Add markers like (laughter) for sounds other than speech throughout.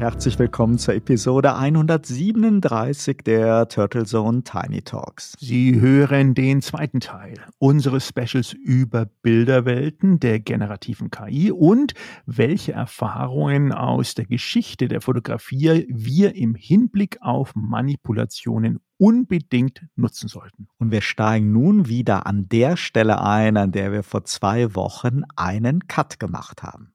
Herzlich willkommen zur Episode 137 der Turtle Zone Tiny Talks. Sie hören den zweiten Teil unseres Specials über Bilderwelten der generativen KI und welche Erfahrungen aus der Geschichte der Fotografie wir im Hinblick auf Manipulationen unbedingt nutzen sollten. Und wir steigen nun wieder an der Stelle ein, an der wir vor zwei Wochen einen Cut gemacht haben.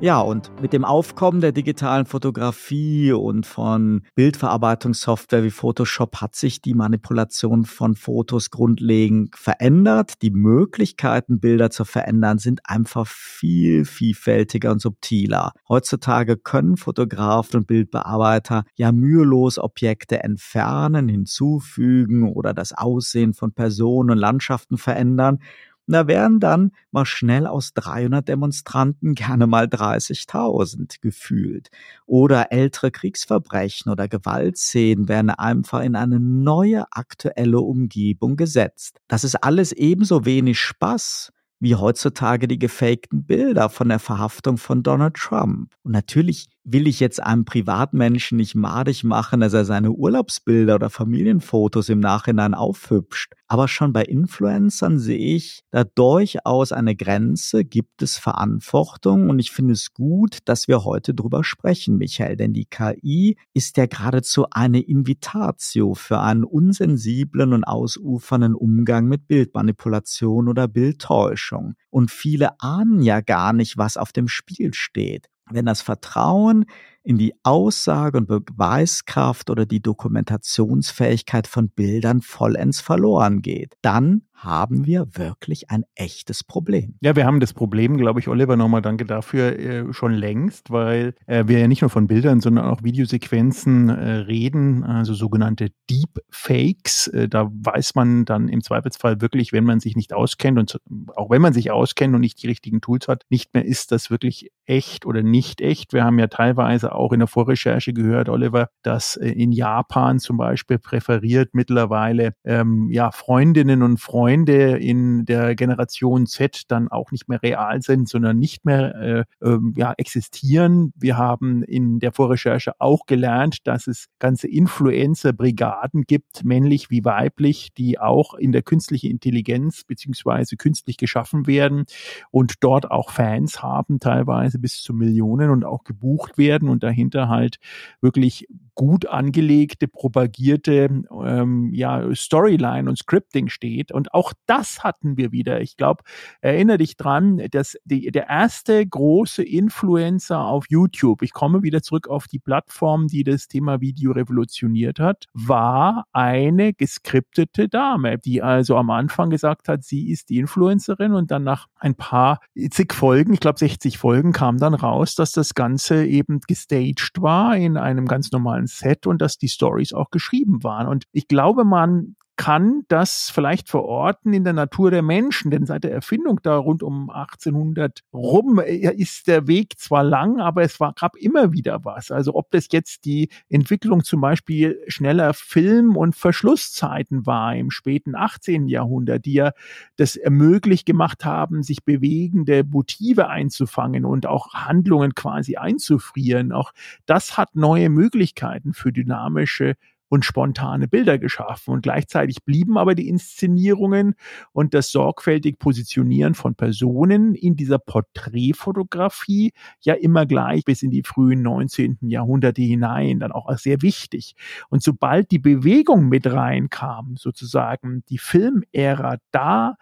Ja, und mit dem Aufkommen der digitalen Fotografie und von Bildverarbeitungssoftware wie Photoshop hat sich die Manipulation von Fotos grundlegend verändert. Die Möglichkeiten, Bilder zu verändern, sind einfach viel vielfältiger und subtiler. Heutzutage können Fotografen und Bildbearbeiter ja mühelos Objekte entfernen, hinzufügen oder das Aussehen von Personen und Landschaften verändern da wären dann mal schnell aus 300 Demonstranten gerne mal 30.000 gefühlt. Oder ältere Kriegsverbrechen oder Gewaltszenen werden einfach in eine neue aktuelle Umgebung gesetzt. Das ist alles ebenso wenig Spaß wie heutzutage die gefakten Bilder von der Verhaftung von Donald Trump. Und natürlich will ich jetzt einem Privatmenschen nicht madig machen, dass er seine Urlaubsbilder oder Familienfotos im Nachhinein aufhübscht. Aber schon bei Influencern sehe ich da durchaus eine Grenze, gibt es Verantwortung und ich finde es gut, dass wir heute drüber sprechen, Michael, denn die KI ist ja geradezu eine Invitatio für einen unsensiblen und ausufernden Umgang mit Bildmanipulation oder Bildtäuschung. Und viele ahnen ja gar nicht, was auf dem Spiel steht wenn das Vertrauen in die Aussage und Beweiskraft oder die Dokumentationsfähigkeit von Bildern vollends verloren geht, dann haben wir wirklich ein echtes Problem. Ja, wir haben das Problem, glaube ich, Oliver, nochmal danke dafür, äh, schon längst, weil äh, wir ja nicht nur von Bildern, sondern auch Videosequenzen äh, reden, also sogenannte Deepfakes. Äh, da weiß man dann im Zweifelsfall wirklich, wenn man sich nicht auskennt und auch wenn man sich auskennt und nicht die richtigen Tools hat, nicht mehr ist das wirklich echt oder nicht echt. Wir haben ja teilweise auch in der Vorrecherche gehört, Oliver, dass äh, in Japan zum Beispiel präferiert mittlerweile ähm, ja Freundinnen und Freunde in der Generation Z dann auch nicht mehr real sind, sondern nicht mehr äh, äh, ja, existieren. Wir haben in der Vorrecherche auch gelernt, dass es ganze Influencer-Brigaden gibt, männlich wie weiblich, die auch in der künstlichen Intelligenz beziehungsweise künstlich geschaffen werden und dort auch Fans haben, teilweise bis zu Millionen und auch gebucht werden und dahinter halt wirklich gut angelegte, propagierte ähm, ja, Storyline und Scripting steht. Und auch das hatten wir wieder. Ich glaube, erinnere dich dran, dass die, der erste große Influencer auf YouTube, ich komme wieder zurück auf die Plattform, die das Thema Video revolutioniert hat, war eine geskriptete Dame, die also am Anfang gesagt hat, sie ist die Influencerin und dann nach ein paar zig Folgen, ich glaube 60 Folgen, kam dann raus, dass das Ganze eben gestaged war in einem ganz normalen Set und dass die Stories auch geschrieben waren. Und ich glaube, man kann das vielleicht verorten in der Natur der Menschen, denn seit der Erfindung da rund um 1800 rum äh, ist der Weg zwar lang, aber es war, gab immer wieder was. Also ob das jetzt die Entwicklung zum Beispiel schneller Film- und Verschlusszeiten war im späten 18. Jahrhundert, die ja das ermöglicht gemacht haben, sich bewegende Motive einzufangen und auch Handlungen quasi einzufrieren. Auch das hat neue Möglichkeiten für dynamische und spontane Bilder geschaffen. Und gleichzeitig blieben aber die Inszenierungen und das sorgfältig Positionieren von Personen in dieser Porträtfotografie ja immer gleich bis in die frühen 19. Jahrhunderte hinein, dann auch sehr wichtig. Und sobald die Bewegung mit reinkam, sozusagen die Filmära, da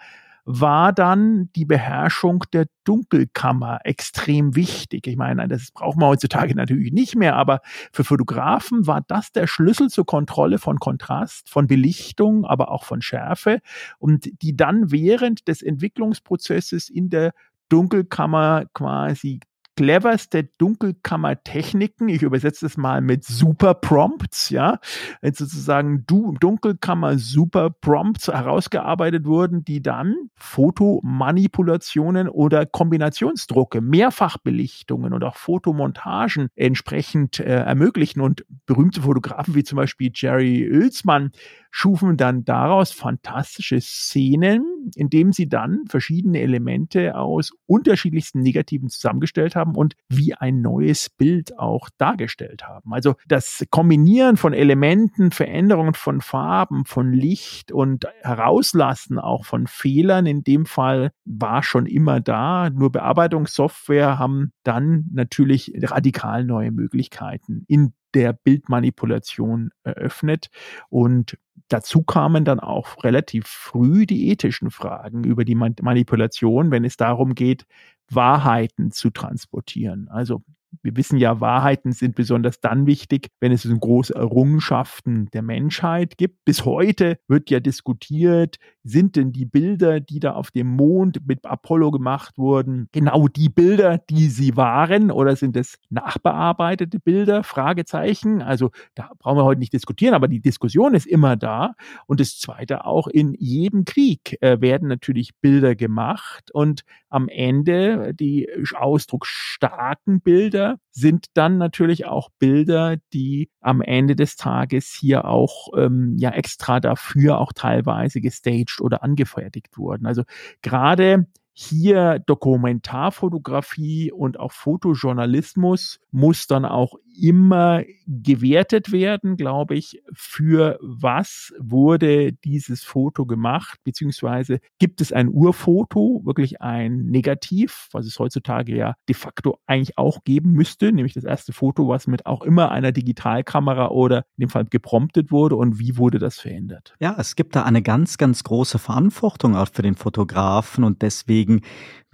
war dann die Beherrschung der Dunkelkammer extrem wichtig. Ich meine, das braucht man heutzutage natürlich nicht mehr, aber für Fotografen war das der Schlüssel zur Kontrolle von Kontrast, von Belichtung, aber auch von Schärfe und die dann während des Entwicklungsprozesses in der Dunkelkammer quasi cleverste Dunkelkammertechniken. Ich übersetze es mal mit Super Prompts, ja, sozusagen du Dunkelkammer Super Prompts herausgearbeitet wurden, die dann Fotomanipulationen oder Kombinationsdrucke, Mehrfachbelichtungen und auch Fotomontagen entsprechend äh, ermöglichen. Und berühmte Fotografen wie zum Beispiel Jerry Oelsmann schufen dann daraus fantastische Szenen, indem sie dann verschiedene Elemente aus unterschiedlichsten Negativen zusammengestellt haben und wie ein neues Bild auch dargestellt haben. Also das Kombinieren von Elementen, Veränderungen von Farben, von Licht und Herauslassen auch von Fehlern in dem Fall war schon immer da. Nur Bearbeitungssoftware haben dann natürlich radikal neue Möglichkeiten in der Bildmanipulation eröffnet. Und dazu kamen dann auch relativ früh die ethischen Fragen über die Manipulation, wenn es darum geht, Wahrheiten zu transportieren. Also wir wissen ja, Wahrheiten sind besonders dann wichtig, wenn es große Errungenschaften der Menschheit gibt. Bis heute wird ja diskutiert, sind denn die Bilder, die da auf dem Mond mit Apollo gemacht wurden, genau die Bilder, die sie waren, oder sind es nachbearbeitete Bilder? Fragezeichen. Also da brauchen wir heute nicht diskutieren, aber die Diskussion ist immer da. Und das Zweite auch in jedem Krieg äh, werden natürlich Bilder gemacht und am Ende die ausdrucksstarken Bilder sind dann natürlich auch Bilder, die am Ende des Tages hier auch ähm, ja extra dafür auch teilweise gestaged oder angefertigt wurden. Also gerade hier Dokumentarfotografie und auch Fotojournalismus muss dann auch immer gewertet werden, glaube ich, für was wurde dieses Foto gemacht, beziehungsweise gibt es ein Urfoto, wirklich ein Negativ, was es heutzutage ja de facto eigentlich auch geben müsste, nämlich das erste Foto, was mit auch immer einer Digitalkamera oder in dem Fall gepromptet wurde und wie wurde das verändert? Ja, es gibt da eine ganz, ganz große Verantwortung auch für den Fotografen und deswegen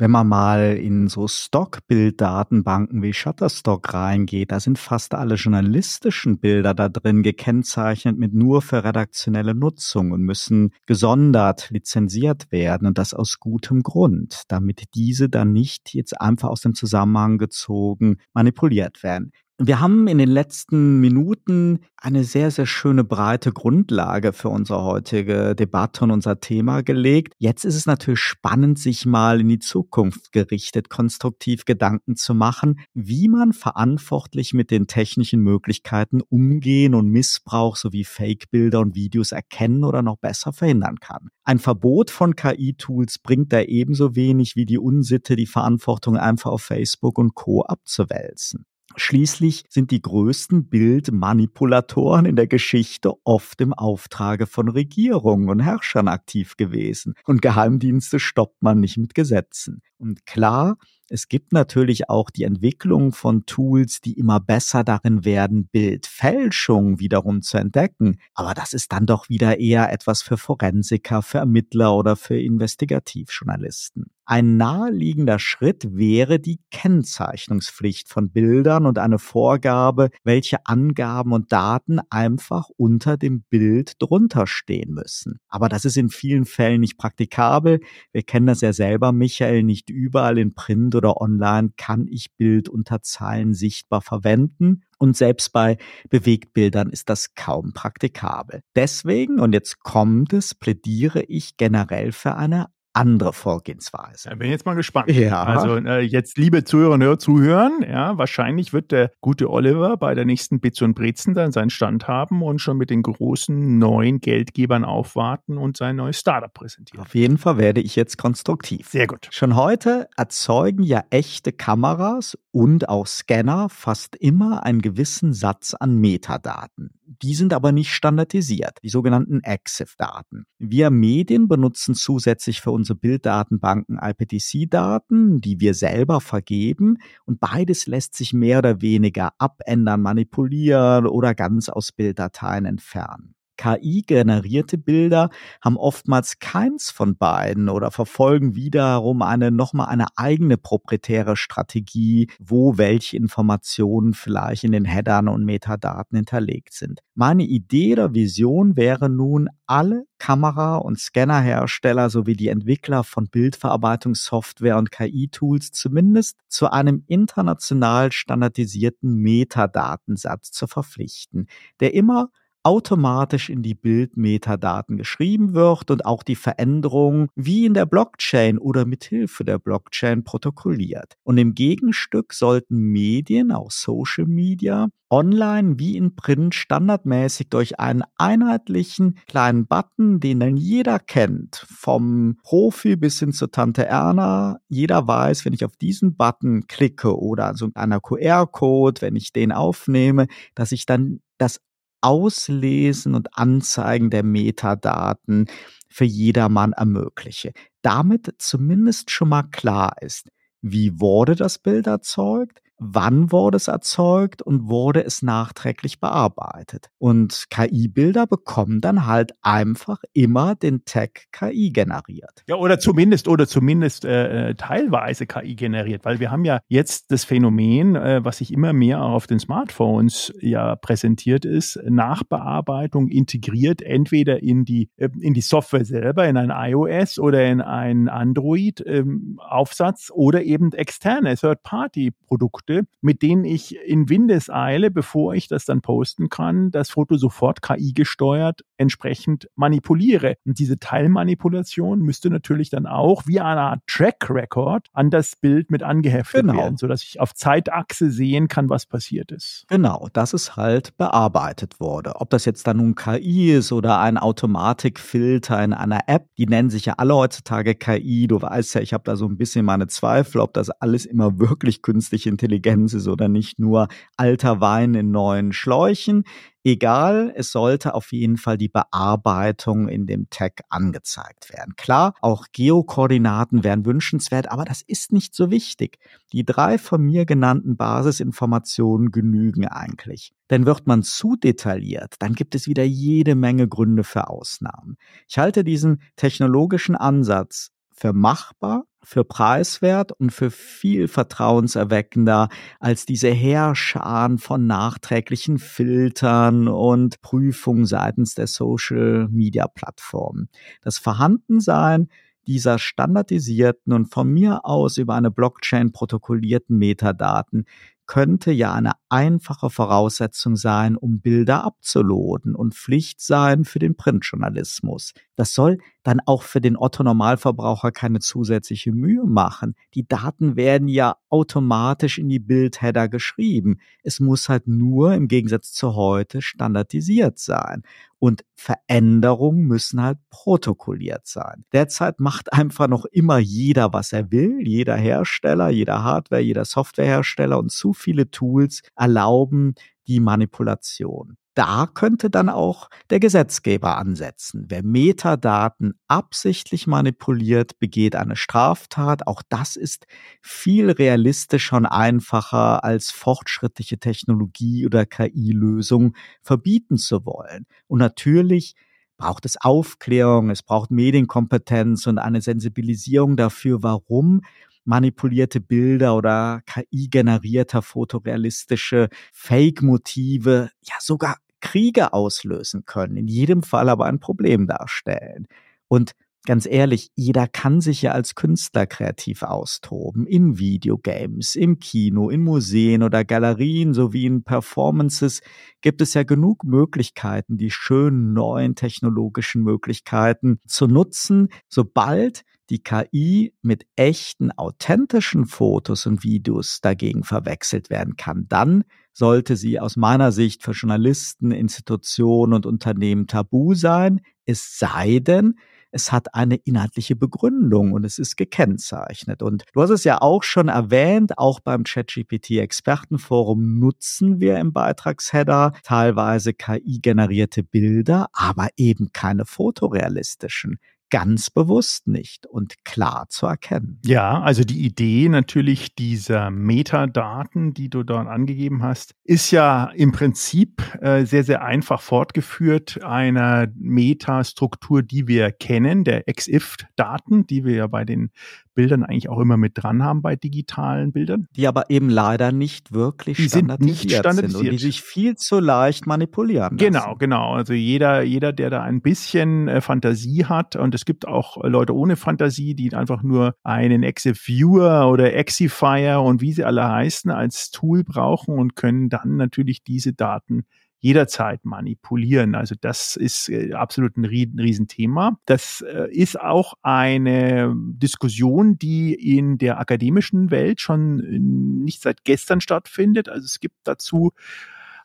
wenn man mal in so Stockbilddatenbanken wie Shutterstock reingeht, da sind fast alle journalistischen Bilder da drin gekennzeichnet mit nur für redaktionelle Nutzung und müssen gesondert lizenziert werden und das aus gutem Grund, damit diese dann nicht jetzt einfach aus dem Zusammenhang gezogen manipuliert werden. Wir haben in den letzten Minuten eine sehr, sehr schöne breite Grundlage für unsere heutige Debatte und unser Thema gelegt. Jetzt ist es natürlich spannend, sich mal in die Zukunft gerichtet, konstruktiv Gedanken zu machen, wie man verantwortlich mit den technischen Möglichkeiten umgehen und Missbrauch sowie Fake-Bilder und Videos erkennen oder noch besser verhindern kann. Ein Verbot von KI-Tools bringt da ebenso wenig wie die Unsitte, die Verantwortung einfach auf Facebook und Co. abzuwälzen. Schließlich sind die größten Bildmanipulatoren in der Geschichte oft im Auftrage von Regierungen und Herrschern aktiv gewesen. Und Geheimdienste stoppt man nicht mit Gesetzen. Und klar, es gibt natürlich auch die Entwicklung von Tools, die immer besser darin werden, Bildfälschung wiederum zu entdecken. Aber das ist dann doch wieder eher etwas für Forensiker, für Ermittler oder für Investigativjournalisten. Ein naheliegender Schritt wäre die Kennzeichnungspflicht von Bildern und eine Vorgabe, welche Angaben und Daten einfach unter dem Bild drunter stehen müssen. Aber das ist in vielen Fällen nicht praktikabel. Wir kennen das ja selber, Michael, nicht überall in Print oder online kann ich Bild unter Zeilen sichtbar verwenden. Und selbst bei Bewegtbildern ist das kaum praktikabel. Deswegen, und jetzt kommt es, plädiere ich generell für eine andere Vorgehensweise. Ich bin jetzt mal gespannt. Ja. Also äh, jetzt, liebe Zuhörer und zuhören, ja, wahrscheinlich wird der gute Oliver bei der nächsten Bits und Brezen dann seinen Stand haben und schon mit den großen neuen Geldgebern aufwarten und sein neues Startup präsentieren. Auf jeden Fall werde ich jetzt konstruktiv. Sehr gut. Schon heute erzeugen ja echte Kameras und auch Scanner fast immer einen gewissen Satz an Metadaten. Die sind aber nicht standardisiert, die sogenannten EXIF-Daten. Wir Medien benutzen zusätzlich für unsere Bilddatenbanken IPTC-Daten, die wir selber vergeben und beides lässt sich mehr oder weniger abändern, manipulieren oder ganz aus Bilddateien entfernen. KI-generierte Bilder haben oftmals keins von beiden oder verfolgen wiederum eine nochmal eine eigene proprietäre Strategie, wo welche Informationen vielleicht in den Headern und Metadaten hinterlegt sind. Meine Idee oder Vision wäre nun, alle Kamera- und Scannerhersteller sowie die Entwickler von Bildverarbeitungssoftware und KI-Tools zumindest zu einem international standardisierten Metadatensatz zu verpflichten, der immer automatisch in die Bildmetadaten geschrieben wird und auch die Veränderungen wie in der Blockchain oder mithilfe der Blockchain protokolliert. Und im Gegenstück sollten Medien, auch Social Media, online wie in Print standardmäßig durch einen einheitlichen kleinen Button, den dann jeder kennt, vom Profi bis hin zur Tante Erna. Jeder weiß, wenn ich auf diesen Button klicke oder so einer QR-Code, wenn ich den aufnehme, dass ich dann das Auslesen und Anzeigen der Metadaten für jedermann ermögliche. Damit zumindest schon mal klar ist, wie wurde das Bild erzeugt, wann wurde es erzeugt und wurde es nachträglich bearbeitet. Und KI-Bilder bekommen dann halt einfach immer den Tag KI generiert. Ja, oder zumindest, oder zumindest äh, äh teilweise KI generiert, weil wir haben ja jetzt das Phänomen, äh, was sich immer mehr auf den Smartphones ja präsentiert ist, Nachbearbeitung integriert entweder in die, äh, in die Software selber, in ein iOS oder in ein Android-Aufsatz ähm, oder eben externe Third-Party-Produkte Produkte, mit denen ich in Windeseile, bevor ich das dann posten kann, das Foto sofort KI gesteuert entsprechend manipuliere. Und diese Teilmanipulation müsste natürlich dann auch wie eine Art Track Record an das Bild mit angeheftet genau. werden, sodass ich auf Zeitachse sehen kann, was passiert ist. Genau, dass es halt bearbeitet wurde. Ob das jetzt dann nun KI ist oder ein Automatikfilter in einer App, die nennen sich ja alle heutzutage KI. Du weißt ja, ich habe da so ein bisschen meine Zweifel, ob das alles immer wirklich künstliche Intelligenz Intelligenz ist oder nicht nur alter Wein in neuen Schläuchen. Egal, es sollte auf jeden Fall die Bearbeitung in dem Tag angezeigt werden. Klar, auch Geokoordinaten wären wünschenswert, aber das ist nicht so wichtig. Die drei von mir genannten Basisinformationen genügen eigentlich. Denn wird man zu detailliert, dann gibt es wieder jede Menge Gründe für Ausnahmen. Ich halte diesen technologischen Ansatz für machbar, für preiswert und für viel vertrauenserweckender als diese Heerscharen von nachträglichen Filtern und Prüfungen seitens der Social Media Plattformen. Das Vorhandensein dieser standardisierten und von mir aus über eine Blockchain protokollierten Metadaten könnte ja eine einfache Voraussetzung sein, um Bilder abzuladen und Pflicht sein für den Printjournalismus. Das soll dann auch für den Otto-Normalverbraucher keine zusätzliche Mühe machen. Die Daten werden ja automatisch in die Bildheader geschrieben. Es muss halt nur im Gegensatz zu heute standardisiert sein. Und Veränderungen müssen halt protokolliert sein. Derzeit macht einfach noch immer jeder, was er will. Jeder Hersteller, jeder Hardware, jeder Softwarehersteller und zu viele Tools erlauben die Manipulation da könnte dann auch der Gesetzgeber ansetzen. Wer Metadaten absichtlich manipuliert, begeht eine Straftat. Auch das ist viel realistischer und einfacher als fortschrittliche Technologie oder KI-Lösung verbieten zu wollen. Und natürlich braucht es Aufklärung, es braucht Medienkompetenz und eine Sensibilisierung dafür, warum manipulierte Bilder oder KI-generierter fotorealistische Fake-Motive ja sogar Kriege auslösen können, in jedem Fall aber ein Problem darstellen. Und ganz ehrlich, jeder kann sich ja als Künstler kreativ austoben. In Videogames, im Kino, in Museen oder Galerien sowie in Performances gibt es ja genug Möglichkeiten, die schönen neuen technologischen Möglichkeiten zu nutzen, sobald die KI mit echten, authentischen Fotos und Videos dagegen verwechselt werden kann, dann sollte sie aus meiner Sicht für Journalisten, Institutionen und Unternehmen tabu sein, es sei denn, es hat eine inhaltliche Begründung und es ist gekennzeichnet. Und du hast es ja auch schon erwähnt, auch beim ChatGPT Expertenforum nutzen wir im Beitragsheader teilweise KI-generierte Bilder, aber eben keine fotorealistischen ganz bewusst nicht und klar zu erkennen. Ja, also die Idee natürlich dieser Metadaten, die du dort angegeben hast, ist ja im Prinzip äh, sehr, sehr einfach fortgeführt einer Metastruktur, die wir kennen, der EXIF-Daten, die wir ja bei den Bildern eigentlich auch immer mit dran haben bei digitalen Bildern. Die aber eben leider nicht wirklich die standardisiert, sind, nicht standardisiert. sind und die sich viel zu leicht manipulieren lassen. Genau, genau. Also jeder, jeder, der da ein bisschen äh, Fantasie hat und es gibt auch Leute ohne Fantasie, die einfach nur einen Exif-Viewer oder Exifier und wie sie alle heißen als Tool brauchen und können dann natürlich diese Daten jederzeit manipulieren. Also das ist äh, absolut ein Riesenthema. Das äh, ist auch eine Diskussion, die in der akademischen Welt schon äh, nicht seit gestern stattfindet. Also es gibt dazu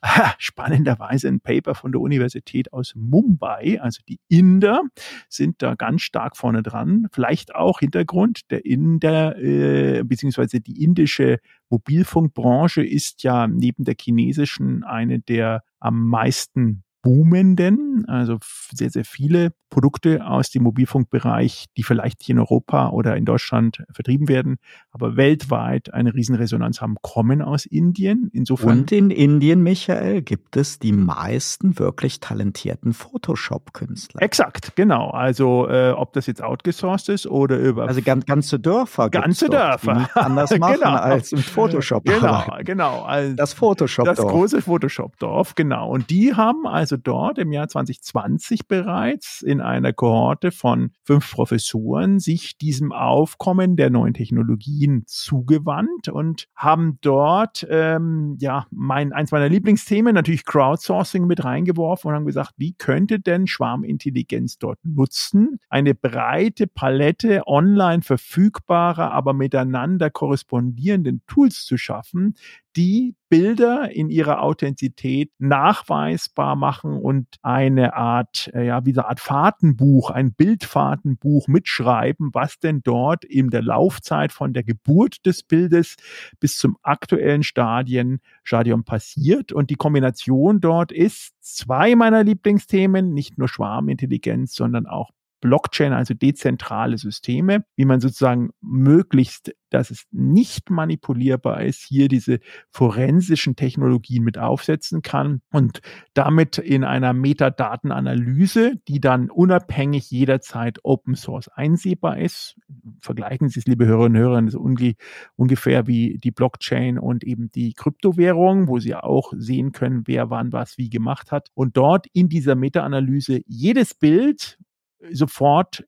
(laughs) spannenderweise ein Paper von der Universität aus Mumbai, also die Inder sind da ganz stark vorne dran. Vielleicht auch Hintergrund, der Inder äh, beziehungsweise die indische Mobilfunkbranche ist ja neben der chinesischen eine der am meisten boomenden, also sehr, sehr viele Produkte aus dem Mobilfunkbereich, die vielleicht hier in Europa oder in Deutschland vertrieben werden, aber weltweit eine Riesenresonanz haben, kommen aus Indien. Insofern. Und in Indien, Michael, gibt es die meisten wirklich talentierten Photoshop-Künstler. Exakt, genau. Also äh, ob das jetzt outgesourced ist oder über. Also ganz, ganze Dörfer. Ganze Dörfer. Anders (laughs) machen genau. als im Photoshop. Genau, genau. Also das Photoshop-Dorf. Das große Photoshop-Dorf, genau. Und die haben also dort im Jahr 2020 bereits in einer Kohorte von fünf Professoren sich diesem Aufkommen der neuen Technologien zugewandt und haben dort ähm, ja mein eins meiner Lieblingsthemen natürlich Crowdsourcing mit reingeworfen und haben gesagt, wie könnte denn Schwarmintelligenz dort nutzen, eine breite Palette online verfügbarer, aber miteinander korrespondierenden Tools zu schaffen, die Bilder in ihrer Authentizität nachweisbar machen und eine Art, äh, ja, wie eine Art Fahrtenbuch, ein Bildfahrtenbuch mitschreiben, was denn dort in der Laufzeit von der Geburt des Bildes bis zum aktuellen Stadien, Stadium passiert. Und die Kombination dort ist zwei meiner Lieblingsthemen, nicht nur Schwarmintelligenz, sondern auch Blockchain, also dezentrale Systeme, wie man sozusagen möglichst, dass es nicht manipulierbar ist, hier diese forensischen Technologien mit aufsetzen kann und damit in einer Metadatenanalyse, die dann unabhängig jederzeit Open Source einsehbar ist. Vergleichen Sie es, liebe Hörerinnen und Hörer, das ist ungefähr wie die Blockchain und eben die Kryptowährung, wo Sie auch sehen können, wer wann was wie gemacht hat. Und dort in dieser Meta-Analyse jedes Bild sofort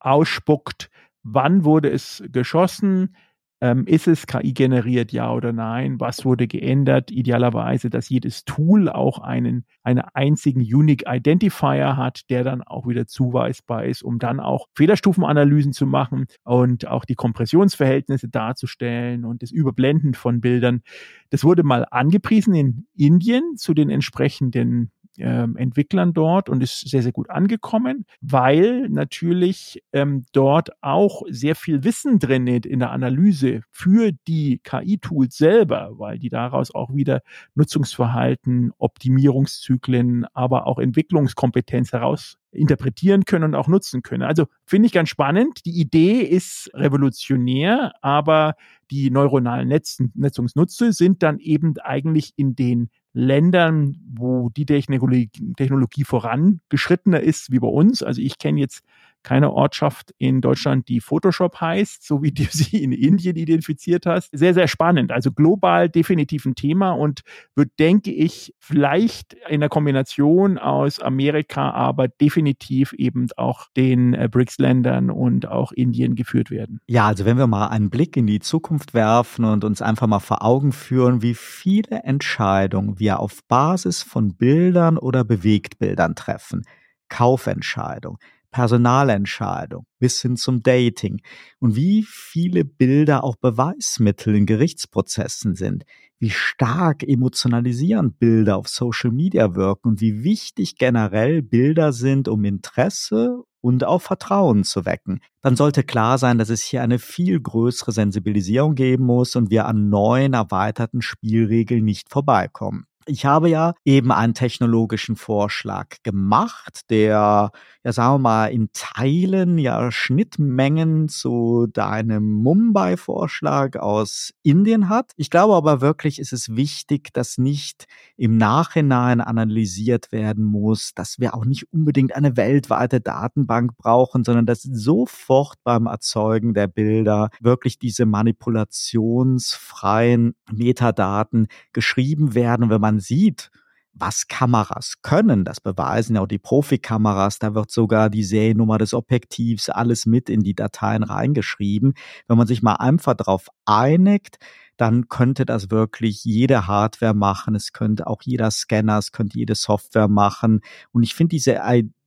ausspuckt, wann wurde es geschossen, ähm, ist es KI generiert, ja oder nein, was wurde geändert, idealerweise, dass jedes Tool auch einen, einen einzigen Unique Identifier hat, der dann auch wieder zuweisbar ist, um dann auch Fehlerstufenanalysen zu machen und auch die Kompressionsverhältnisse darzustellen und das Überblenden von Bildern. Das wurde mal angepriesen in Indien zu den entsprechenden ähm, Entwicklern dort und ist sehr, sehr gut angekommen, weil natürlich ähm, dort auch sehr viel Wissen drin ist in der Analyse für die KI-Tools selber, weil die daraus auch wieder Nutzungsverhalten, Optimierungszyklen, aber auch Entwicklungskompetenz heraus interpretieren können und auch nutzen können. Also finde ich ganz spannend. Die Idee ist revolutionär, aber die neuronalen Netz Netzungsnutze sind dann eben eigentlich in den Ländern, wo die Technologie, Technologie vorangeschrittener ist wie bei uns. Also ich kenne jetzt keine Ortschaft in Deutschland, die Photoshop heißt, so wie du (laughs) sie in Indien identifiziert hast. Sehr, sehr spannend. Also global definitiv ein Thema und wird, denke ich, vielleicht in der Kombination aus Amerika, aber definitiv eben auch den äh, BRICS-Ländern und auch Indien geführt werden. Ja, also wenn wir mal einen Blick in die Zukunft werfen und uns einfach mal vor Augen führen, wie viele Entscheidungen wir auf Basis von Bildern oder Bewegtbildern treffen. Kaufentscheidung, Personalentscheidung bis hin zum Dating. Und wie viele Bilder auch Beweismittel in Gerichtsprozessen sind, wie stark emotionalisierend Bilder auf Social Media wirken und wie wichtig generell Bilder sind, um Interesse und auch Vertrauen zu wecken, dann sollte klar sein, dass es hier eine viel größere Sensibilisierung geben muss und wir an neuen erweiterten Spielregeln nicht vorbeikommen. Ich habe ja eben einen technologischen Vorschlag gemacht, der, ja sagen wir mal, in Teilen ja Schnittmengen zu deinem Mumbai-Vorschlag aus Indien hat. Ich glaube aber wirklich, ist es wichtig, dass nicht im Nachhinein analysiert werden muss, dass wir auch nicht unbedingt eine weltweite Datenbank brauchen, sondern dass sofort beim Erzeugen der Bilder wirklich diese manipulationsfreien Metadaten geschrieben werden. Wenn man man sieht, was Kameras können, das beweisen ja auch die Profikameras, da wird sogar die Seriennummer des Objektivs, alles mit in die Dateien reingeschrieben. Wenn man sich mal einfach darauf einigt, dann könnte das wirklich jede Hardware machen, es könnte auch jeder Scanner, es könnte jede Software machen. Und ich finde diese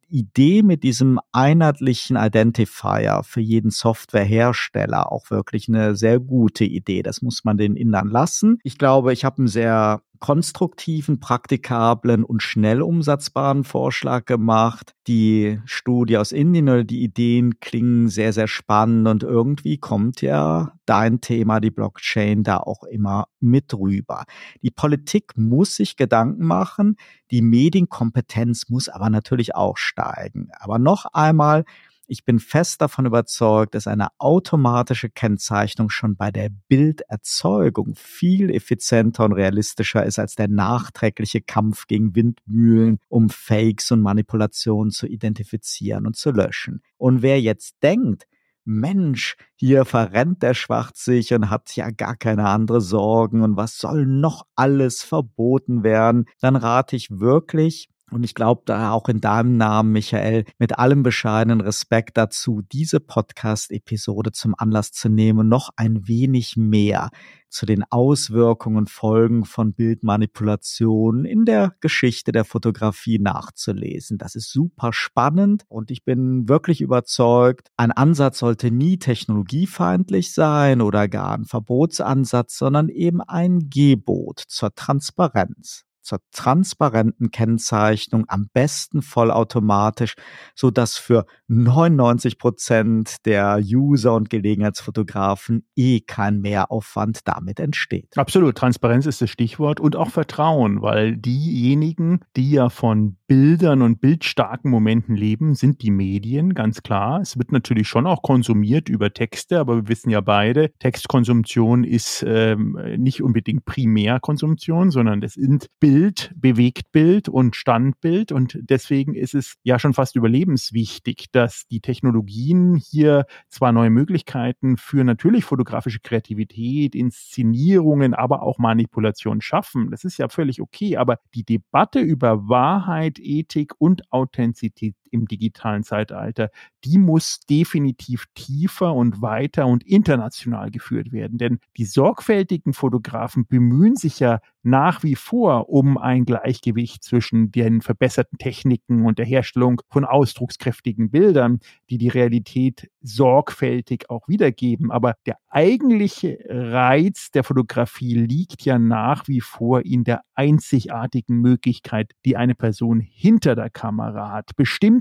Idee mit diesem einheitlichen Identifier für jeden Softwarehersteller auch wirklich eine sehr gute Idee. Das muss man den Innern lassen. Ich glaube, ich habe einen sehr konstruktiven, praktikablen und schnell umsetzbaren Vorschlag gemacht. Die Studie aus Indien oder die Ideen klingen sehr, sehr spannend und irgendwie kommt ja dein Thema, die Blockchain, da auch immer mit rüber. Die Politik muss sich Gedanken machen, die Medienkompetenz muss aber natürlich auch steigen. Aber noch einmal, ich bin fest davon überzeugt, dass eine automatische Kennzeichnung schon bei der Bilderzeugung viel effizienter und realistischer ist als der nachträgliche Kampf gegen Windmühlen, um Fakes und Manipulationen zu identifizieren und zu löschen. Und wer jetzt denkt, Mensch, hier verrennt der Schwarz sich und hat ja gar keine andere Sorgen und was soll noch alles verboten werden, dann rate ich wirklich, und ich glaube da auch in deinem Namen, Michael, mit allem bescheidenen Respekt dazu, diese Podcast-Episode zum Anlass zu nehmen, noch ein wenig mehr zu den Auswirkungen und Folgen von Bildmanipulation in der Geschichte der Fotografie nachzulesen. Das ist super spannend und ich bin wirklich überzeugt, ein Ansatz sollte nie technologiefeindlich sein oder gar ein Verbotsansatz, sondern eben ein Gebot zur Transparenz zur transparenten Kennzeichnung, am besten vollautomatisch, so dass für 99 Prozent der User und Gelegenheitsfotografen eh kein Mehraufwand damit entsteht. Absolut. Transparenz ist das Stichwort und auch Vertrauen, weil diejenigen, die ja von Bildern und bildstarken Momenten leben, sind die Medien, ganz klar. Es wird natürlich schon auch konsumiert über Texte, aber wir wissen ja beide, Textkonsumption ist ähm, nicht unbedingt Primärkonsumption, sondern das sind Bild, Bewegtbild und Standbild und deswegen ist es ja schon fast überlebenswichtig, dass die Technologien hier zwar neue Möglichkeiten für natürlich fotografische Kreativität, Inszenierungen, aber auch Manipulation schaffen. Das ist ja völlig okay, aber die Debatte über Wahrheit Ethik und Authentizität im digitalen Zeitalter, die muss definitiv tiefer und weiter und international geführt werden. Denn die sorgfältigen Fotografen bemühen sich ja nach wie vor um ein Gleichgewicht zwischen den verbesserten Techniken und der Herstellung von ausdruckskräftigen Bildern, die die Realität sorgfältig auch wiedergeben. Aber der eigentliche Reiz der Fotografie liegt ja nach wie vor in der einzigartigen Möglichkeit, die eine Person hinter der Kamera hat,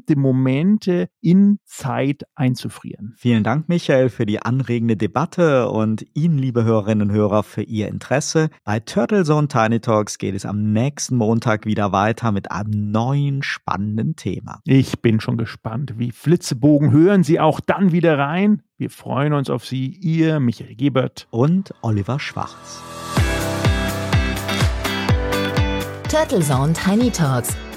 bestimmte Momente in Zeit einzufrieren. Vielen Dank, Michael, für die anregende Debatte und Ihnen, liebe Hörerinnen und Hörer, für Ihr Interesse. Bei Turtle Zone Tiny Talks geht es am nächsten Montag wieder weiter mit einem neuen spannenden Thema. Ich bin schon gespannt. Wie Flitzebogen hören Sie auch dann wieder rein. Wir freuen uns auf Sie, Ihr Michael Gebert und Oliver Schwarz. Turtle Zone Tiny Talks,